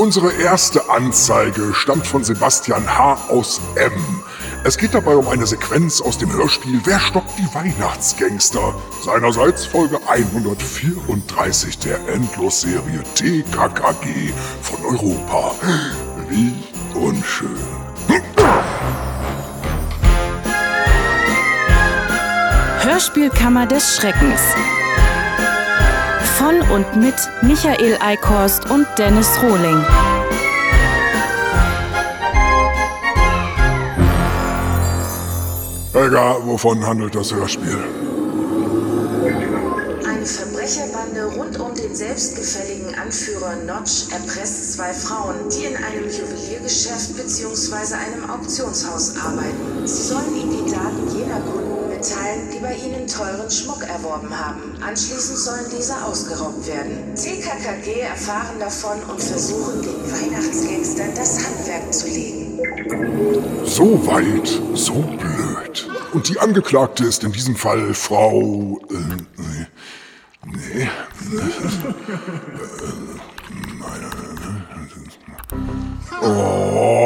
Unsere erste Anzeige stammt von Sebastian H. aus M. Es geht dabei um eine Sequenz aus dem Hörspiel Wer stoppt die Weihnachtsgangster? Seinerseits Folge 134 der Endlosserie TKKG von Europa. Wie unschön. Hörspielkammer des Schreckens. Von und mit Michael Eickhorst und Dennis Rohling. Helga, wovon handelt das Hörspiel? Eine Verbrecherbande rund um den selbstgefälligen Anführer Notch erpresst zwei Frauen, die in einem Juweliergeschäft bzw. einem Auktionshaus arbeiten. Sie sollen ihm die Daten jener Kunden mitteilen, die bei ihnen teuren Schmuck erworben haben. Anschließend sollen diese ausgeraubt werden. TKKG erfahren davon und versuchen, den Weihnachtsgangstern das Handwerk zu legen. So weit, so blöd. Und die Angeklagte ist in diesem Fall Frau. Äh, nee. nee. Oh.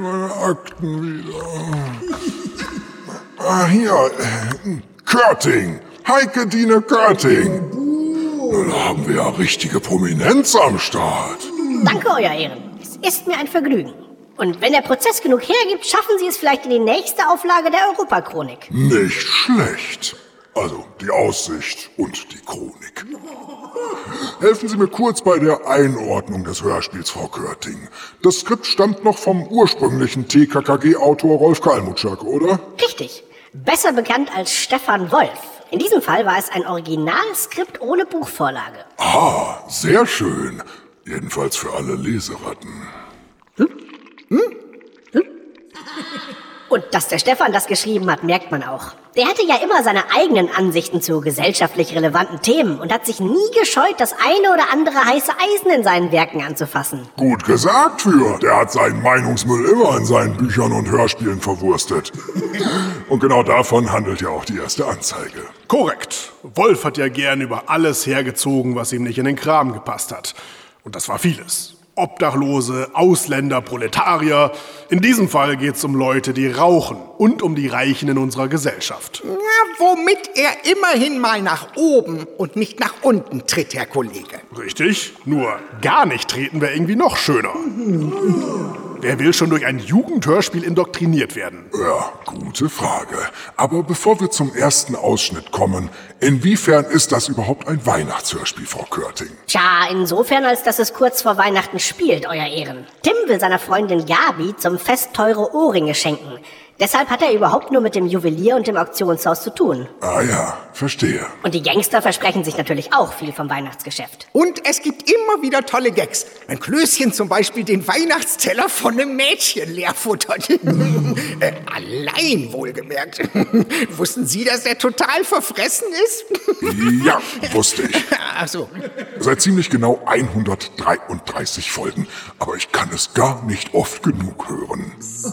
Meine Akten wieder. Körting. Heike Dine Körting. Da haben wir ja richtige Prominenz am Start. Danke, Euer Ehren. Es ist mir ein Vergnügen. Und wenn der Prozess genug hergibt, schaffen Sie es vielleicht in die nächste Auflage der Europachronik. Nicht schlecht. Also die Aussicht und die Chronik. Helfen Sie mir kurz bei der Einordnung des Hörspiels, Frau Körting. Das Skript stammt noch vom ursprünglichen TKKG-Autor Rolf Kalmutschak, oder? Richtig. Besser bekannt als Stefan Wolf. In diesem Fall war es ein Originalskript ohne Buchvorlage. Ah, sehr schön. Jedenfalls für alle Leseratten. Und dass der Stefan das geschrieben hat, merkt man auch. Der hatte ja immer seine eigenen Ansichten zu gesellschaftlich relevanten Themen und hat sich nie gescheut, das eine oder andere heiße Eisen in seinen Werken anzufassen. Gut gesagt für. Der hat seinen Meinungsmüll immer in seinen Büchern und Hörspielen verwurstet. Und genau davon handelt ja auch die erste Anzeige. Korrekt. Wolf hat ja gern über alles hergezogen, was ihm nicht in den Kram gepasst hat. Und das war vieles. Obdachlose, Ausländer, Proletarier. In diesem Fall geht es um Leute, die rauchen und um die Reichen in unserer Gesellschaft. Ja, womit er immerhin mal nach oben und nicht nach unten tritt, Herr Kollege. Richtig, nur gar nicht treten wäre irgendwie noch schöner. Wer will schon durch ein Jugendhörspiel indoktriniert werden? Ja, gute Frage. Aber bevor wir zum ersten Ausschnitt kommen, inwiefern ist das überhaupt ein Weihnachtshörspiel, Frau Körting? Tja, insofern, als dass es kurz vor Weihnachten spielt, Euer Ehren. Tim will seiner Freundin Gabi zum Fest teure Ohrringe schenken. Deshalb hat er überhaupt nur mit dem Juwelier und dem Auktionshaus zu tun. Ah ja, verstehe. Und die Gangster versprechen sich natürlich auch viel vom Weihnachtsgeschäft. Und es gibt immer wieder tolle Gags. Wenn Klößchen zum Beispiel den Weihnachtsteller von einem Mädchen leerfuttert. äh, allein wohlgemerkt. Wussten Sie, dass er total verfressen ist? Ja, wusste ich. Ach so. Seit ziemlich genau 133 Folgen. Aber ich kann es gar nicht oft genug hören.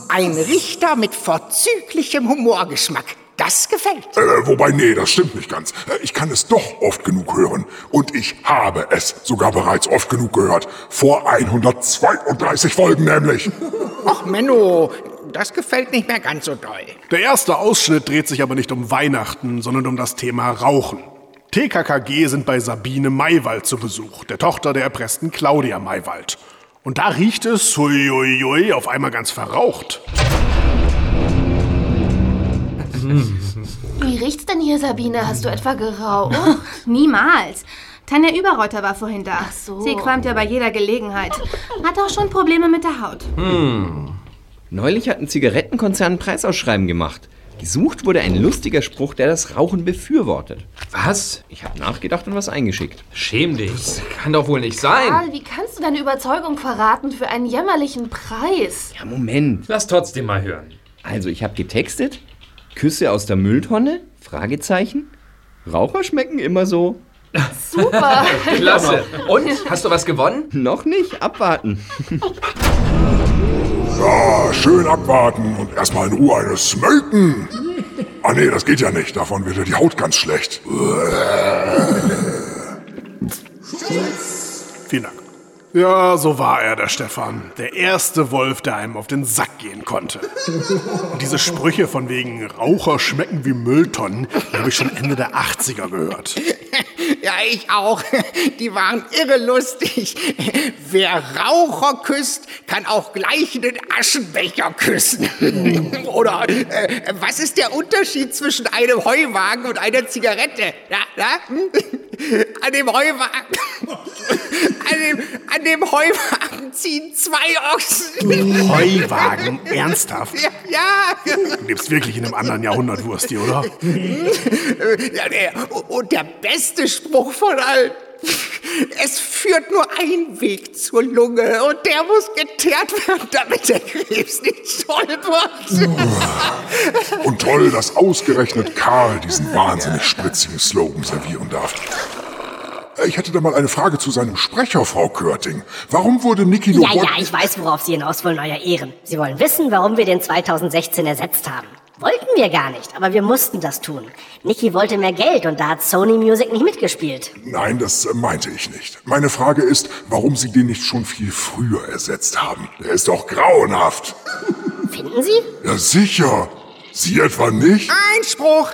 Ein Richter mit vorzüglichem Humorgeschmack. Das gefällt. Äh, wobei, nee, das stimmt nicht ganz. Äh, Ich kann es doch oft genug hören. Und ich habe es sogar bereits oft genug gehört. Vor 132 Folgen nämlich. Ach, Menno, das gefällt nicht mehr ganz so doll. Der erste Ausschnitt dreht sich aber nicht um Weihnachten, sondern um das Thema Rauchen. TKKG sind bei Sabine Maywald zu Besuch, der Tochter der erpressten Claudia Maywald. Und da riecht es, hui, hui, hui, auf einmal ganz verraucht. Wie riecht's denn hier, Sabine? Hast du etwa geraucht? Niemals. Tanja Überreuter war vorhin da. Ach so. Sie qualmt ja bei jeder Gelegenheit. Hat auch schon Probleme mit der Haut. Neulich hat ein Zigarettenkonzern ein Preisausschreiben gemacht. Gesucht wurde ein lustiger Spruch, der das Rauchen befürwortet. Was? Ich habe nachgedacht und was eingeschickt. Schäm dich. Das kann doch wohl nicht sein. Karl, wie kannst du deine Überzeugung verraten für einen jämmerlichen Preis? Ja, Moment. Lass trotzdem mal hören. Also, ich habe getextet. Küsse aus der Mülltonne? Fragezeichen. Raucher schmecken immer so. Super! Klasse! Und? Hast du was gewonnen? Noch nicht. Abwarten. Ja, schön abwarten und erstmal in Ruhe eines smoken. Ah nee, das geht ja nicht. Davon wird ja die Haut ganz schlecht. Vielen Dank. Ja, so war er, der Stefan. Der erste Wolf, der einem auf den Sack gehen konnte. Und diese Sprüche von wegen Raucher schmecken wie Mülltonnen, habe ich schon Ende der 80er gehört. Ja, ich auch. Die waren irre lustig. Wer Raucher küsst, kann auch gleich einen Aschenbecher küssen. Oder äh, was ist der Unterschied zwischen einem Heuwagen und einer Zigarette? Ja, ja? Hm? An dem Heuwagen. An dem, an dem Heuwagen ziehen zwei Ochsen. Heuwagen? Ernsthaft? Ja, ja. Du lebst wirklich in einem anderen Jahrhundert, Wursti, oder? ja der, und der beste Spruch von allen. Es führt nur ein Weg zur Lunge und der muss geteert werden, damit der Krebs nicht stolpert. Und toll, dass ausgerechnet Karl diesen wahnsinnig spritzigen Slogan servieren darf. Ich hätte da mal eine Frage zu seinem Sprecher, Frau Körting. Warum wurde Niki Ja, Nowotny... ja, ich weiß, worauf Sie hinaus wollen, Euer Ehren. Sie wollen wissen, warum wir den 2016 ersetzt haben. Wollten wir gar nicht, aber wir mussten das tun. Niki wollte mehr Geld und da hat Sony Music nicht mitgespielt. Nein, das äh, meinte ich nicht. Meine Frage ist, warum Sie den nicht schon viel früher ersetzt haben. Der ist doch grauenhaft. Finden Sie? Ja, sicher. Sie etwa nicht? Einspruch!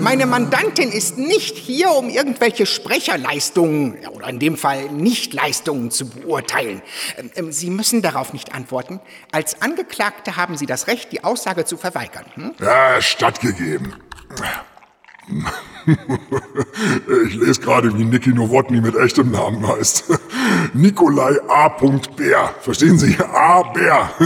Meine Mandantin ist nicht hier, um irgendwelche Sprecherleistungen oder in dem Fall Nichtleistungen zu beurteilen. Ähm, ähm, Sie müssen darauf nicht antworten. Als Angeklagte haben Sie das Recht, die Aussage zu verweigern. Hm? Ja, stattgegeben. Ich lese gerade, wie Niki Nowotny mit echtem Namen heißt. Nikolai A. Bär. Verstehen Sie? A. Bär.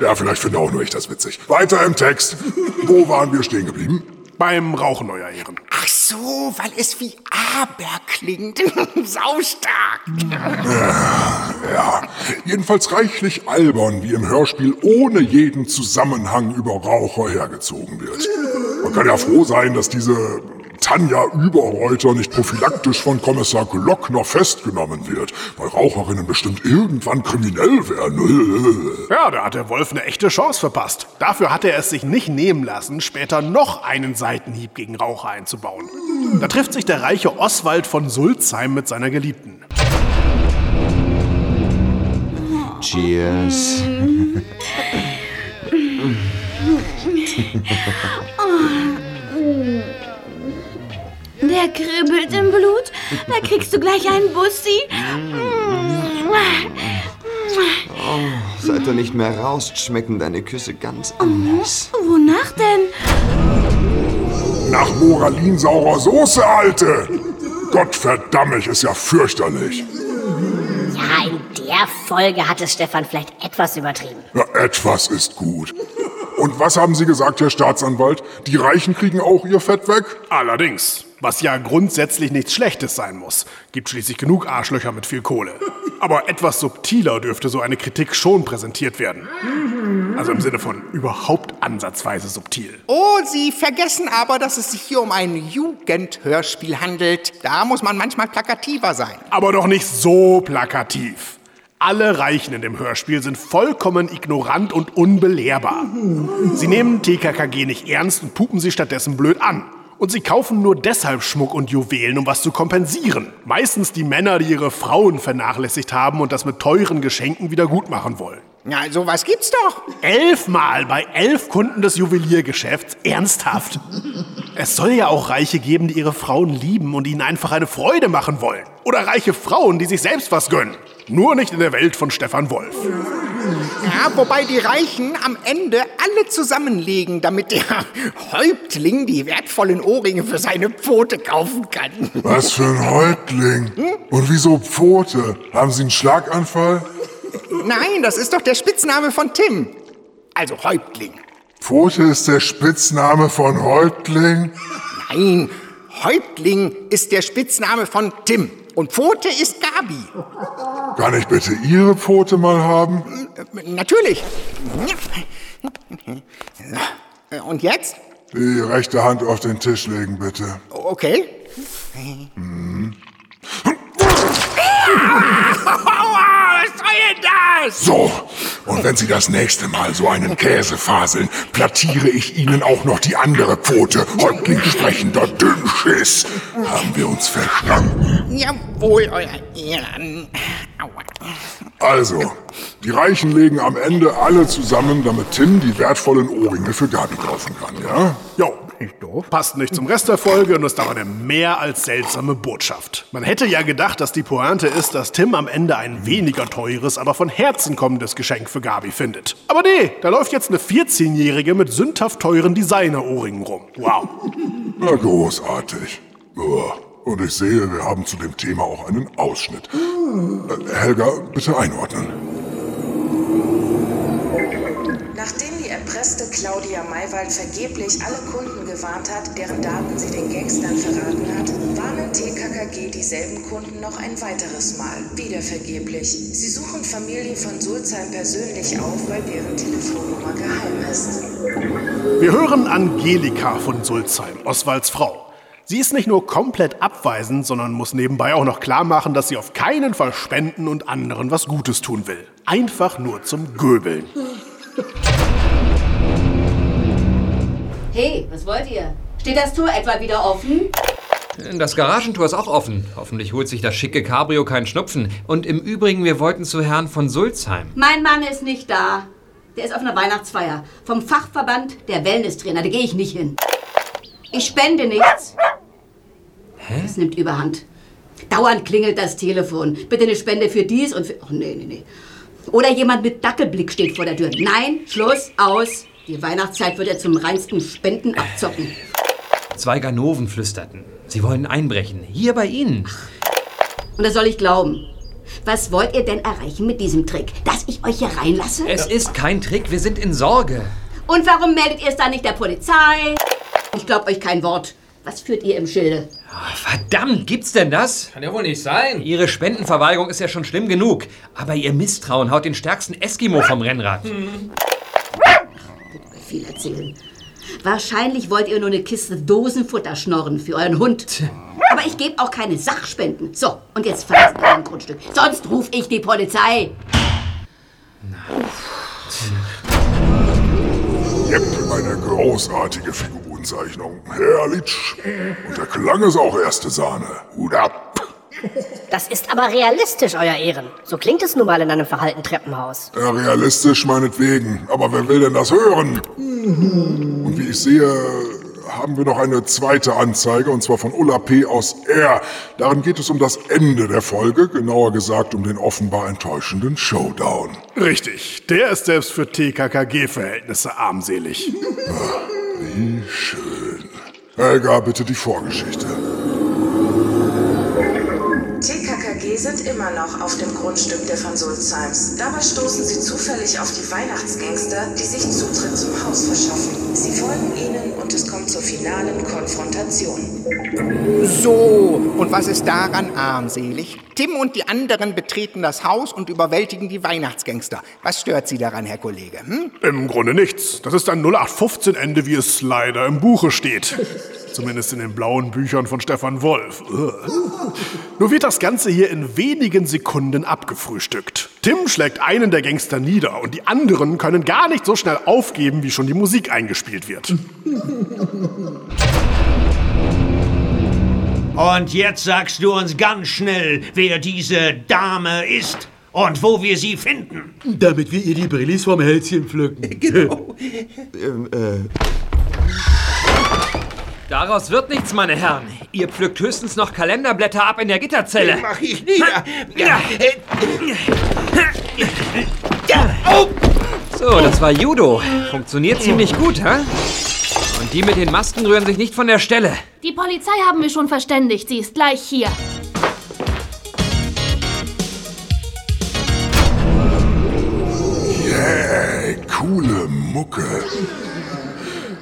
Ja, vielleicht finde auch nur ich das witzig. Weiter im Text. Wo waren wir stehen geblieben? Beim Rauchen, Euer Ehren. Ach so, weil es wie Aber klingt. Saustark. Ja, jedenfalls reichlich albern, wie im Hörspiel ohne jeden Zusammenhang über Raucher hergezogen wird. Man kann ja froh sein, dass diese Tanja Überreuter nicht prophylaktisch von Kommissar Glockner festgenommen wird, weil Raucherinnen bestimmt irgendwann kriminell werden. Ja, da hat der Wolf eine echte Chance verpasst. Dafür hat er es sich nicht nehmen lassen, später noch einen Seitenhieb gegen Raucher einzubauen. Da trifft sich der reiche Oswald von Sulzheim mit seiner Geliebten. Cheers. Der kribbelt im Blut. Da kriegst du gleich einen Bussi. Seit du nicht mehr raust, schmecken deine Küsse ganz anders. Wonach denn? Nach moralinsaurer Soße, Alte! Gottverdammt, ich ist ja fürchterlich. Ja, in der Folge hat es Stefan vielleicht etwas übertrieben. Ja, etwas ist gut. Und was haben Sie gesagt, Herr Staatsanwalt? Die Reichen kriegen auch ihr Fett weg? Allerdings. Was ja grundsätzlich nichts Schlechtes sein muss. Gibt schließlich genug Arschlöcher mit viel Kohle. Aber etwas subtiler dürfte so eine Kritik schon präsentiert werden. Also im Sinne von überhaupt ansatzweise subtil. Oh, Sie vergessen aber, dass es sich hier um ein Jugendhörspiel handelt. Da muss man manchmal plakativer sein. Aber doch nicht so plakativ. Alle Reichen in dem Hörspiel sind vollkommen ignorant und unbelehrbar. Sie nehmen TKKG nicht ernst und pupen sie stattdessen blöd an. Und sie kaufen nur deshalb Schmuck und Juwelen, um was zu kompensieren. Meistens die Männer, die ihre Frauen vernachlässigt haben und das mit teuren Geschenken wieder gut machen wollen. Ja, sowas gibt's doch. Elfmal bei elf Kunden des Juweliergeschäfts. Ernsthaft. Es soll ja auch Reiche geben, die ihre Frauen lieben und ihnen einfach eine Freude machen wollen. Oder reiche Frauen, die sich selbst was gönnen. Nur nicht in der Welt von Stefan Wolf. Ja, wobei die Reichen am Ende alle zusammenlegen, damit der Häuptling die wertvollen Ohrringe für seine Pfote kaufen kann. Was für ein Häuptling. Und wieso Pfote? Haben Sie einen Schlaganfall? Nein, das ist doch der Spitzname von Tim. Also Häuptling. Pfote ist der Spitzname von Häuptling? Nein, Häuptling ist der Spitzname von Tim. Und Pfote ist Gabi. Kann ich bitte Ihre Pfote mal haben? Natürlich. Und jetzt? Die rechte Hand auf den Tisch legen, bitte. Okay. Mhm. Was soll denn das? So, Und wenn Sie das nächste Mal so einen Käse faseln, plattiere ich Ihnen auch noch die andere Pfote. Häuptlingsprechender Dünnschiss. Haben wir uns verstanden? Jawohl, euer Ehren. Aua. Also, die Reichen legen am Ende alle zusammen, damit Tim die wertvollen Ohrringe für Gabi kaufen kann, ja? Jo, passt nicht zum Rest der Folge und ist aber eine mehr als seltsame Botschaft. Man hätte ja gedacht, dass die Pointe ist, dass Tim am Ende ein weniger teures, aber von Herzen kommendes Geschenk für Gabi findet. Aber nee, da läuft jetzt eine 14-Jährige mit sündhaft teuren Designer-Ohrringen rum. Wow. Na, großartig. Uah. Und ich sehe, wir haben zu dem Thema auch einen Ausschnitt. Äh, Helga, bitte einordnen. Nachdem die erpresste Claudia Maywald vergeblich alle Kunden gewarnt hat, deren Daten sie den Gangstern verraten hat, warnen TKKG dieselben Kunden noch ein weiteres Mal. Wieder vergeblich. Sie suchen Familie von Sulzheim persönlich auf, weil deren Telefonnummer geheim ist. Wir hören Angelika von Sulzheim, Oswalds Frau. Sie ist nicht nur komplett abweisend, sondern muss nebenbei auch noch klar machen, dass sie auf keinen Fall spenden und anderen was Gutes tun will. Einfach nur zum Göbeln. Hey, was wollt ihr? Steht das Tor etwa wieder offen? Das Garagentor ist auch offen. Hoffentlich holt sich das schicke Cabrio keinen Schnupfen. Und im Übrigen, wir wollten zu Herrn von Sulzheim. Mein Mann ist nicht da. Der ist auf einer Weihnachtsfeier. Vom Fachverband der Wellnesstrainer. Da gehe ich nicht hin. Ich spende nichts. Hä? Es nimmt überhand. Dauernd klingelt das Telefon. Bitte eine Spende für dies und für. Ach, nee, nee, nee. Oder jemand mit Dackelblick steht vor der Tür. Nein, Schluss, aus. Die Weihnachtszeit wird er zum reinsten Spenden abzocken. Zwei Ganoven flüsterten. Sie wollen einbrechen. Hier bei Ihnen. Und das soll ich glauben. Was wollt ihr denn erreichen mit diesem Trick? Dass ich euch hier reinlasse? Es ist kein Trick, wir sind in Sorge. Und warum meldet ihr es dann nicht der Polizei? Ich glaub euch kein Wort. Was führt ihr im Schilde? Verdammt, gibt's denn das? Kann ja wohl nicht sein. Ihre Spendenverweigerung ist ja schon schlimm genug. Aber Ihr Misstrauen haut den stärksten Eskimo vom Rennrad. Viel erzählen. Wahrscheinlich wollt ihr nur eine Kiste Dosenfutter schnorren für euren Hund. Aber ich gebe auch keine Sachspenden. So, und jetzt verlasst ihr mein Grundstück. Sonst rufe ich die Polizei. Jep, eine großartige Figurenzeichnung. Herrlich. Und der Klang ist auch erste Sahne. Hut ab. Das ist aber realistisch, Euer Ehren. So klingt es nun mal in einem verhalten Treppenhaus. Ja, realistisch meinetwegen. Aber wer will denn das hören? Und wie ich sehe, haben wir noch eine zweite Anzeige, und zwar von Ulla P. aus R. Darin geht es um das Ende der Folge, genauer gesagt um den offenbar enttäuschenden Showdown. Richtig, der ist selbst für TKKG-Verhältnisse armselig. Wie schön. Helga, bitte die Vorgeschichte. Sind immer noch auf dem Grundstück der von Sulzheims. Dabei stoßen sie zufällig auf die Weihnachtsgangster, die sich Zutritt zum Haus verschaffen. Sie folgen ihnen und es kommt zur finalen Konfrontation. So, und was ist daran armselig? Tim und die anderen betreten das Haus und überwältigen die Weihnachtsgangster. Was stört Sie daran, Herr Kollege? Hm? Im Grunde nichts. Das ist ein 0815-Ende, wie es leider im Buche steht. Zumindest in den blauen Büchern von Stefan Wolf. Nur wird das Ganze hier in wenigen Sekunden abgefrühstückt. Tim schlägt einen der Gangster nieder und die anderen können gar nicht so schnell aufgeben, wie schon die Musik eingespielt wird. Und jetzt sagst du uns ganz schnell, wer diese Dame ist und wo wir sie finden. Damit wir ihr die Brillis vom Hälschen pflücken. Genau. Ähm, äh, Daraus wird nichts, meine Herren. Ihr pflückt höchstens noch Kalenderblätter ab in der Gitterzelle. Den mach ich nieder. Ja. So, das war Judo. Funktioniert ziemlich gut, hä? Und die mit den Masken rühren sich nicht von der Stelle. Die Polizei haben wir schon verständigt. Sie ist gleich hier.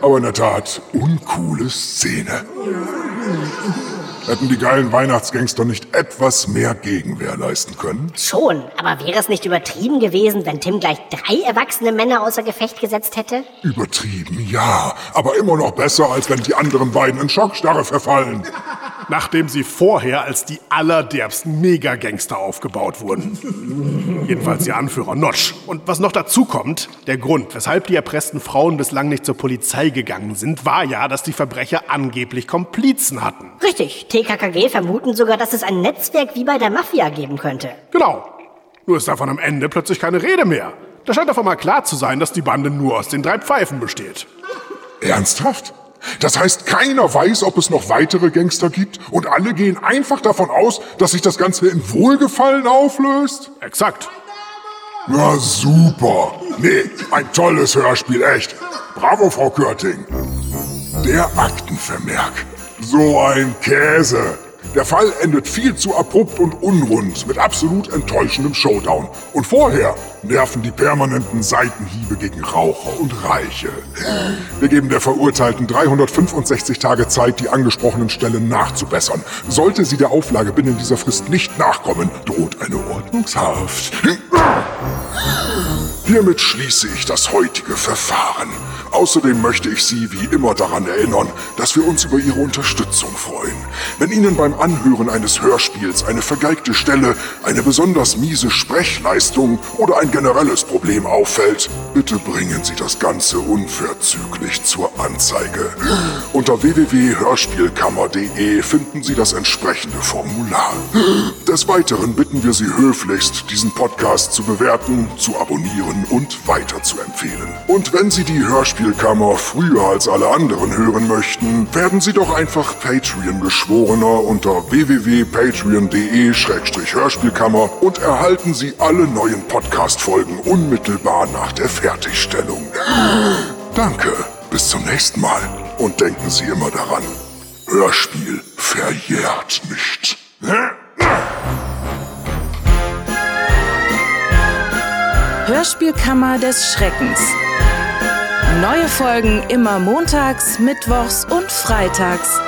Aber in der Tat, uncoole Szene. Hätten die geilen Weihnachtsgangster nicht etwas mehr Gegenwehr leisten können? Schon, aber wäre es nicht übertrieben gewesen, wenn Tim gleich drei erwachsene Männer außer Gefecht gesetzt hätte? Übertrieben, ja. Aber immer noch besser, als wenn die anderen beiden in Schockstarre verfallen. Nachdem sie vorher als die allerderbsten Megagangster aufgebaut wurden. Jedenfalls ihr Anführer Notch. Und was noch dazu kommt, der Grund, weshalb die erpressten Frauen bislang nicht zur Polizei gegangen sind, war ja, dass die Verbrecher angeblich Komplizen hatten. Richtig, TKKG vermuten sogar, dass es ein Netzwerk wie bei der Mafia geben könnte. Genau. Nur ist davon am Ende plötzlich keine Rede mehr. Da scheint auf einmal klar zu sein, dass die Bande nur aus den drei Pfeifen besteht. Ernsthaft? Das heißt, keiner weiß, ob es noch weitere Gangster gibt und alle gehen einfach davon aus, dass sich das Ganze in Wohlgefallen auflöst? Exakt. Na super. Nee, ein tolles Hörspiel, echt. Bravo, Frau Körting. Der Aktenvermerk. So ein Käse. Der Fall endet viel zu abrupt und unrund mit absolut enttäuschendem Showdown. Und vorher nerven die permanenten Seitenhiebe gegen Raucher und Reiche. Wir geben der Verurteilten 365 Tage Zeit, die angesprochenen Stellen nachzubessern. Sollte sie der Auflage binnen dieser Frist nicht nachkommen, droht eine Ordnungshaft. Hiermit schließe ich das heutige Verfahren. Außerdem möchte ich Sie wie immer daran erinnern, dass wir uns über Ihre Unterstützung freuen. Wenn Ihnen beim Anhören eines Hörspiels eine vergeigte Stelle, eine besonders miese Sprechleistung oder ein generelles Problem auffällt, bitte bringen Sie das Ganze unverzüglich zur Anzeige. Unter www.hörspielkammer.de finden Sie das entsprechende Formular. Des Weiteren bitten wir Sie höflichst, diesen Podcast zu bewerten, zu abonnieren und weiterzuempfehlen. Und wenn Sie die Hörspielkammer früher als alle anderen hören möchten, werden Sie doch einfach Patreon-Geschworener unter www.patreon.de-hörspielkammer und erhalten Sie alle neuen Podcast-Folgen unmittelbar nach der Fertigstellung. Danke, bis zum nächsten Mal. Und denken Sie immer daran, Hörspiel verjährt nicht. Hörspielkammer des Schreckens. Neue Folgen immer montags, mittwochs und freitags.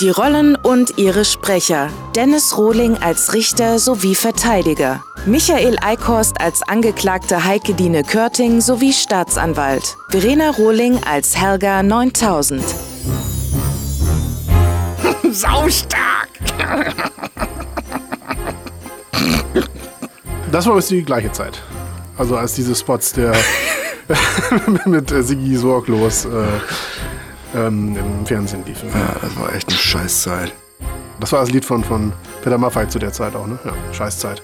Die Rollen und ihre Sprecher. Dennis Rohling als Richter sowie Verteidiger. Michael Eickhorst als Angeklagte Heike Dine Körting sowie Staatsanwalt. Verena Rohling als Helga 9000. Saustark! Das war bis die gleiche Zeit. Also als diese Spots der mit äh, Siggi Sorglos äh, ähm, im Fernsehen liefen. Ja, das war echt eine Scheißzeit. Das war das Lied von, von Peter Maffay zu der Zeit auch, ne? Ja, Scheißzeit.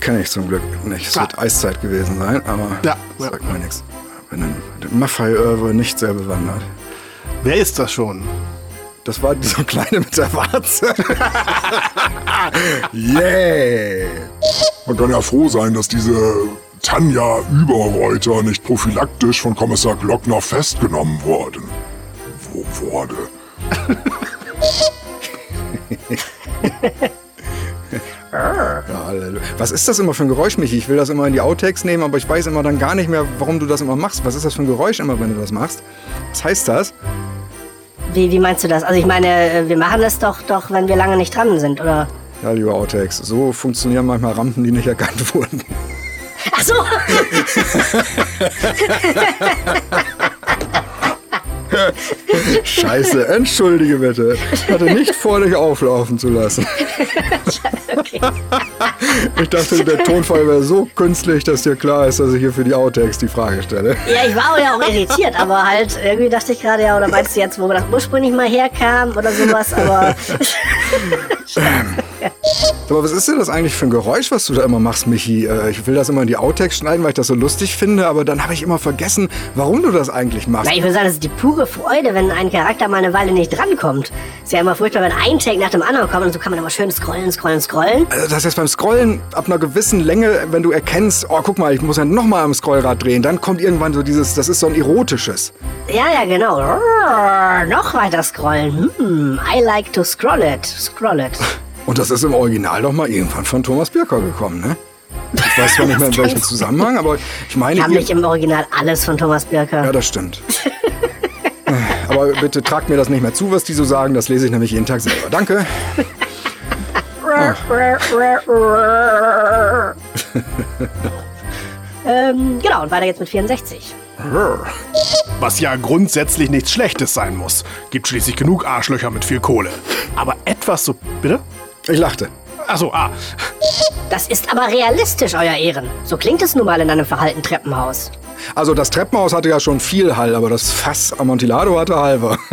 Kenne ich zum Glück nicht. Es wird Eiszeit gewesen sein, aber ja, sagt mir nichts. Bin in Maffay-Oeuvre nicht sehr bewandert. Wer ist das schon? Das war dieser Kleine mit der Warze. yeah! Man kann ja froh sein, dass diese Tanja Überreuter nicht prophylaktisch von Kommissar Glockner festgenommen worden. Wo wurde? Ja, Was ist das immer für ein Geräusch, Michi? Ich will das immer in die Outtakes nehmen, aber ich weiß immer dann gar nicht mehr, warum du das immer machst. Was ist das für ein Geräusch immer, wenn du das machst? Was heißt das? Wie, wie meinst du das? Also ich meine, wir machen das doch, doch, wenn wir lange nicht dran sind, oder? Ja, liebe Outtakes, so funktionieren manchmal Rampen, die nicht erkannt wurden. Ach so! Scheiße, entschuldige bitte. Ich hatte nicht vor, dich auflaufen zu lassen. Ich dachte, der Tonfall wäre so künstlich, dass dir klar ist, dass ich hier für die Outtakes die Frage stelle. Ja, ich war ja auch irritiert, aber halt irgendwie dachte ich gerade, ja, oder meinst du jetzt, wo das ursprünglich mal herkam oder sowas, aber. Aber was ist denn das eigentlich für ein Geräusch, was du da immer machst, Michi? Äh, Ich will das immer in die Outtakes schneiden, weil ich das so lustig finde, aber dann habe ich immer vergessen, warum du das eigentlich machst. Na, ich würde sagen, das ist die pure Freude, wenn ein Charakter mal eine Weile nicht drankommt. Ist ja immer furchtbar, wenn ein Take nach dem anderen kommt und so kann man immer schön scrollen, scrollen, scrollen. Also das heißt, beim Scrollen ab einer gewissen Länge, wenn du erkennst, oh, guck mal, ich muss ja nochmal am Scrollrad drehen, dann kommt irgendwann so dieses, das ist so ein erotisches. Ja, ja, genau. Rrrr, noch weiter scrollen. Hm, I like to scroll it. Scroll it. Und das ist im Original doch mal irgendwann von Thomas Birker gekommen, ne? Ich weiß zwar nicht mehr in welchem Zusammenhang, aber ich meine... Kam ihr- nicht im Original alles von Thomas Birker. Ja, das stimmt. aber bitte tragt mir das nicht mehr zu, was die so sagen, das lese ich nämlich jeden Tag selber. Danke. ähm, genau, und weiter geht's mit 64. Was ja grundsätzlich nichts Schlechtes sein muss. Gibt schließlich genug Arschlöcher mit viel Kohle. Aber etwas so. Bitte? Ich lachte. Achso, ah. Das ist aber realistisch, Euer Ehren. So klingt es nun mal in einem verhalten Treppenhaus. Also das Treppenhaus hatte ja schon viel Hall, aber das Fass Amontillado hatte halber.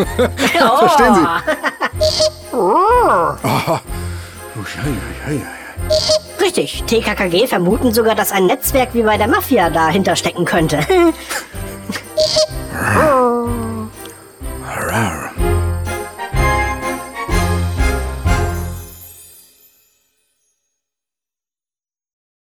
Verstehen Sie? Oh. Oh. Richtig, TKKG vermuten sogar, dass ein Netzwerk wie bei der Mafia dahinter stecken könnte.